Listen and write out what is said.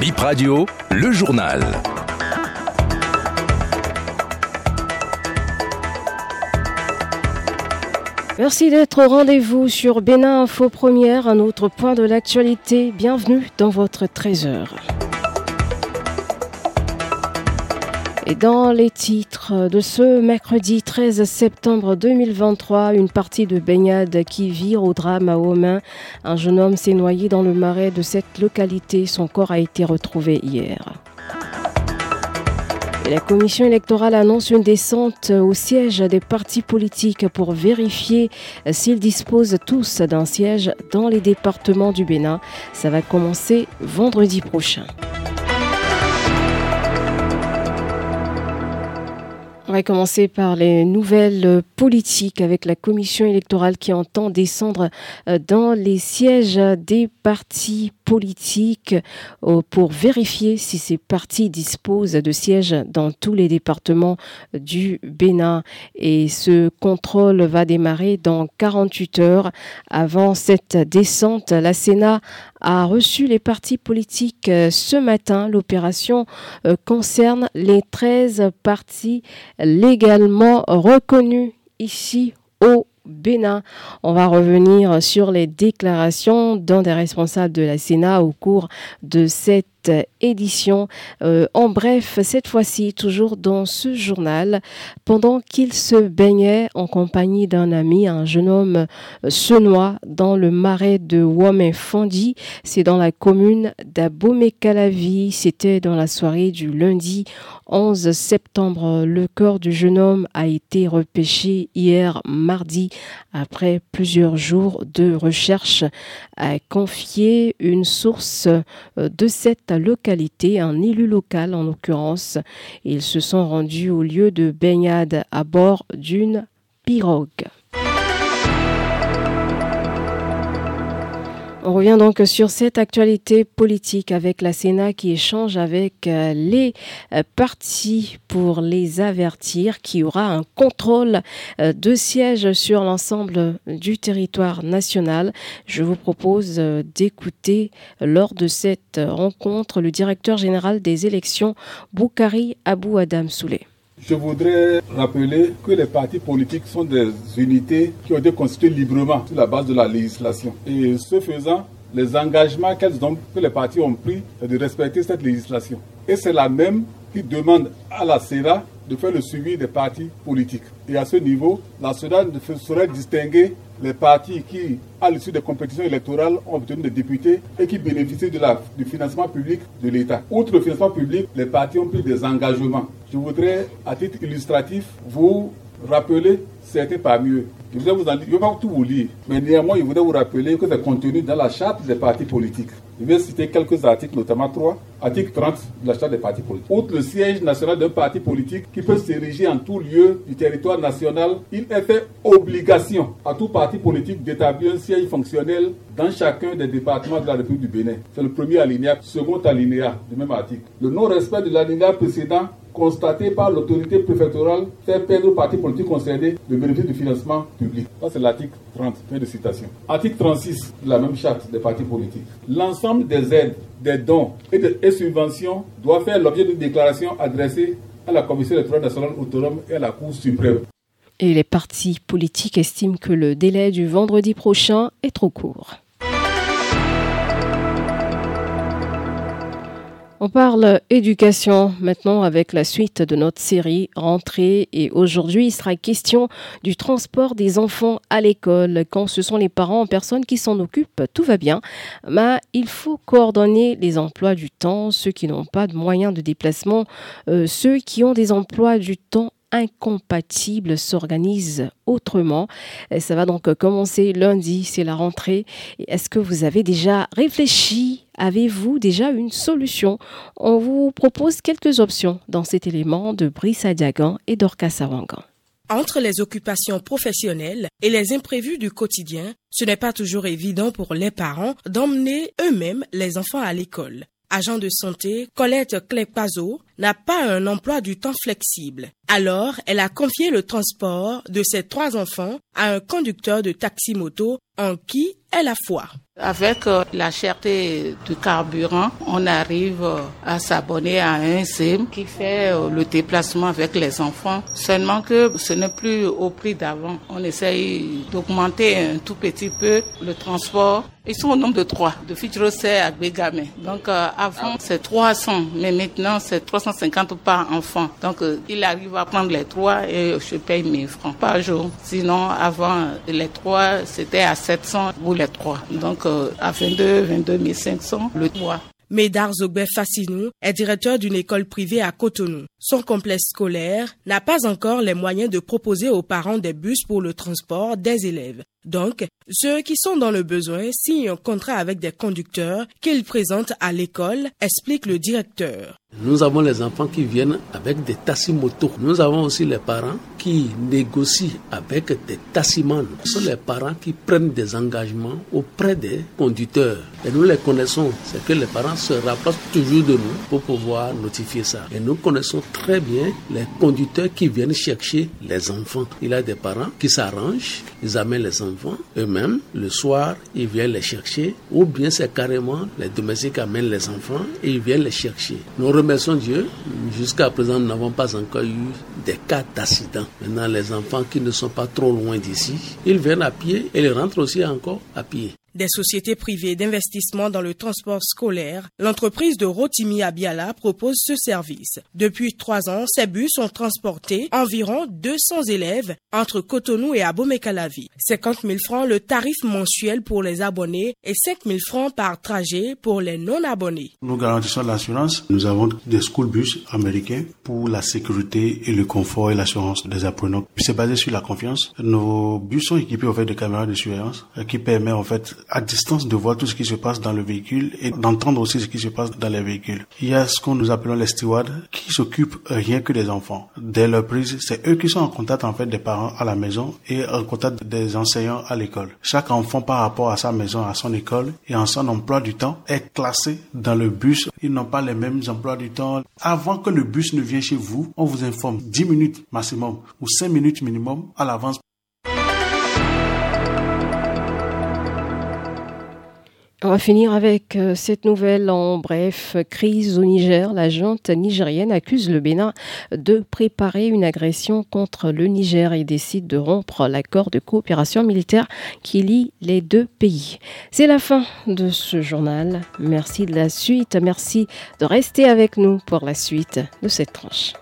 Bip Radio, le journal. Merci d'être au rendez-vous sur Bénin Info Première, un autre point de l'actualité. Bienvenue dans votre 13h. Dans les titres de ce mercredi 13 septembre 2023, une partie de baignade qui vire au drame à Omain. Un jeune homme s'est noyé dans le marais de cette localité. Son corps a été retrouvé hier. La commission électorale annonce une descente au siège des partis politiques pour vérifier s'ils disposent tous d'un siège dans les départements du Bénin. Ça va commencer vendredi prochain. On va commencer par les nouvelles politiques avec la commission électorale qui entend descendre euh, dans les sièges des partis euh, pour vérifier si ces partis disposent de sièges dans tous les départements du Bénin. Et ce contrôle va démarrer dans 48 heures. Avant cette descente, la Sénat a reçu les partis politiques euh, ce matin. L'opération concerne les 13 partis légalement reconnus ici au Bénin. On va revenir sur les déclarations d'un des responsables de la Sénat au cours de cette édition. Euh, en bref, cette fois-ci, toujours dans ce journal, pendant qu'il se baignait en compagnie d'un ami, un jeune homme euh, se noie dans le marais de Wamenfondi. C'est dans la commune d'Abomey-Calavi. C'était dans la soirée du lundi 11 septembre. Le corps du jeune homme a été repêché hier mardi après plusieurs jours de recherche, a confié une source euh, de cette localité, un élu local en l'occurrence. Ils se sont rendus au lieu de baignade à bord d'une pirogue. On revient donc sur cette actualité politique avec la Sénat qui échange avec euh, les euh, partis pour les avertir qu'il y aura un contrôle euh, de sièges sur l'ensemble du territoire national. Je vous propose d'écouter lors de cette rencontre le directeur général des élections, Boukari Abou Adam Souley. Je voudrais rappeler que les partis politiques sont des unités qui ont été constituées librement sur la base de la législation. Et ce faisant, les engagements que les partis ont pris, c'est de respecter cette législation. Et c'est la même qui demande à la CEDA de faire le suivi des partis politiques. Et à ce niveau, la CEDA saurait distinguer les partis qui, à l'issue des compétitions électorales, ont obtenu des députés et qui bénéficient du financement public de l'État. Outre le financement public, les partis ont pris des engagements. Je voudrais, à titre illustratif, vous rappeler certains parmi eux. Je ne vais pas tout vous lire, mais néanmoins, je voudrais vous rappeler que c'est contenu dans la charte des partis politiques. Je vais citer quelques articles, notamment trois. Article 30 de la charte des partis politiques. Outre le siège national d'un parti politique qui peut s'ériger en tout lieu du territoire national, il est fait obligation à tout parti politique d'établir un siège fonctionnel dans chacun des départements de la République du Bénin. C'est le premier alinéa, second alinéa du même article. Le non-respect de l'alinéa précédent constaté par l'autorité préfectorale fait perdre aux partis politiques concernés le bénéfice du financement public. Ça, c'est l'article 30. Fin de citation. Article 36 de la même charte des partis politiques. L'ensemble des aides, des dons et des subventions doit faire l'objet d'une déclaration adressée à la Commission électorale nationale autonome et à la Cour suprême. Et les partis politiques estiment que le délai du vendredi prochain est trop court. On parle éducation maintenant avec la suite de notre série Rentrée. Et aujourd'hui il sera question du transport des enfants à l'école. Quand ce sont les parents en personne qui s'en occupent, tout va bien, mais il faut coordonner les emplois du temps, ceux qui n'ont pas de moyens de déplacement, euh, ceux qui ont des emplois du temps incompatibles s'organisent autrement. Ça va donc commencer lundi, c'est la rentrée. Est-ce que vous avez déjà réfléchi? Avez-vous déjà une solution? On vous propose quelques options dans cet élément de Brice Adiagan et d'Orca Sawangan. Entre les occupations professionnelles et les imprévus du quotidien, ce n'est pas toujours évident pour les parents d'emmener eux-mêmes les enfants à l'école agent de santé, Colette Clépazo, n'a pas un emploi du temps flexible. Alors, elle a confié le transport de ses trois enfants à un conducteur de taxi-moto en qui la foi. Avec euh, la cherté du carburant, on arrive euh, à s'abonner à un SIM qui fait euh, le déplacement avec les enfants. Seulement que ce n'est plus au prix d'avant. On essaye d'augmenter un tout petit peu le transport. Ils sont au nombre de trois, de Fitrose à Begame. Donc avant c'est 300, mais maintenant c'est 350 par enfant. Donc il arrive à prendre les trois et je paye 1000 francs par jour. Sinon avant les trois c'était à 700 pour Donc à 22, 22 500 le mois. Médard Zogbe Fassinou est directeur d'une école privée à Cotonou. Son complexe scolaire n'a pas encore les moyens de proposer aux parents des bus pour le transport des élèves. Donc, ceux qui sont dans le besoin signent un contrat avec des conducteurs qu'ils présentent à l'école, explique le directeur. Nous avons les enfants qui viennent avec des tassimotos. Nous avons aussi les parents qui négocient avec des tassimans. Ce sont les parents qui prennent des engagements auprès des conducteurs. Et nous les connaissons. C'est que les parents se rapprochent toujours de nous pour pouvoir notifier ça. Et nous connaissons très bien les conducteurs qui viennent chercher les enfants. Il y a des parents qui s'arrangent, ils amènent les enfants eux-mêmes. Le soir, ils viennent les chercher. Ou bien c'est carrément les domestiques amènent les enfants et ils viennent les chercher. Nous remercions Dieu. Jusqu'à présent, nous n'avons pas encore eu des cas d'accident. Maintenant, les enfants qui ne sont pas trop loin d'ici, ils viennent à pied et ils rentrent aussi encore à pied des sociétés privées d'investissement dans le transport scolaire, l'entreprise de Rotimi Abiala propose ce service. Depuis trois ans, ces bus ont transporté environ 200 élèves entre Cotonou et Abomey-Calavi. 50 000 francs le tarif mensuel pour les abonnés et 5 000 francs par trajet pour les non-abonnés. Nous garantissons l'assurance. Nous avons des school bus américains pour la sécurité et le confort et l'assurance des apprenants. C'est basé sur la confiance. Nos bus sont équipés en fait de caméras de surveillance qui permet en fait à distance de voir tout ce qui se passe dans le véhicule et d'entendre aussi ce qui se passe dans les véhicules. Il y a ce qu'on nous appelons les stewards qui s'occupent rien que des enfants. Dès leur prise, c'est eux qui sont en contact en fait des parents à la maison et en contact des enseignants à l'école. Chaque enfant par rapport à sa maison, à son école et en son emploi du temps est classé dans le bus. Ils n'ont pas les mêmes emplois du temps. Avant que le bus ne vienne chez vous, on vous informe 10 minutes maximum ou 5 minutes minimum à l'avance On va finir avec euh, cette nouvelle en bref. Crise au Niger. La junte nigérienne accuse le Bénin de préparer une agression contre le Niger et décide de rompre l'accord de coopération militaire qui lie les deux pays. C'est la fin de ce journal. Merci de la suite. Merci de rester avec nous pour la suite de cette tranche.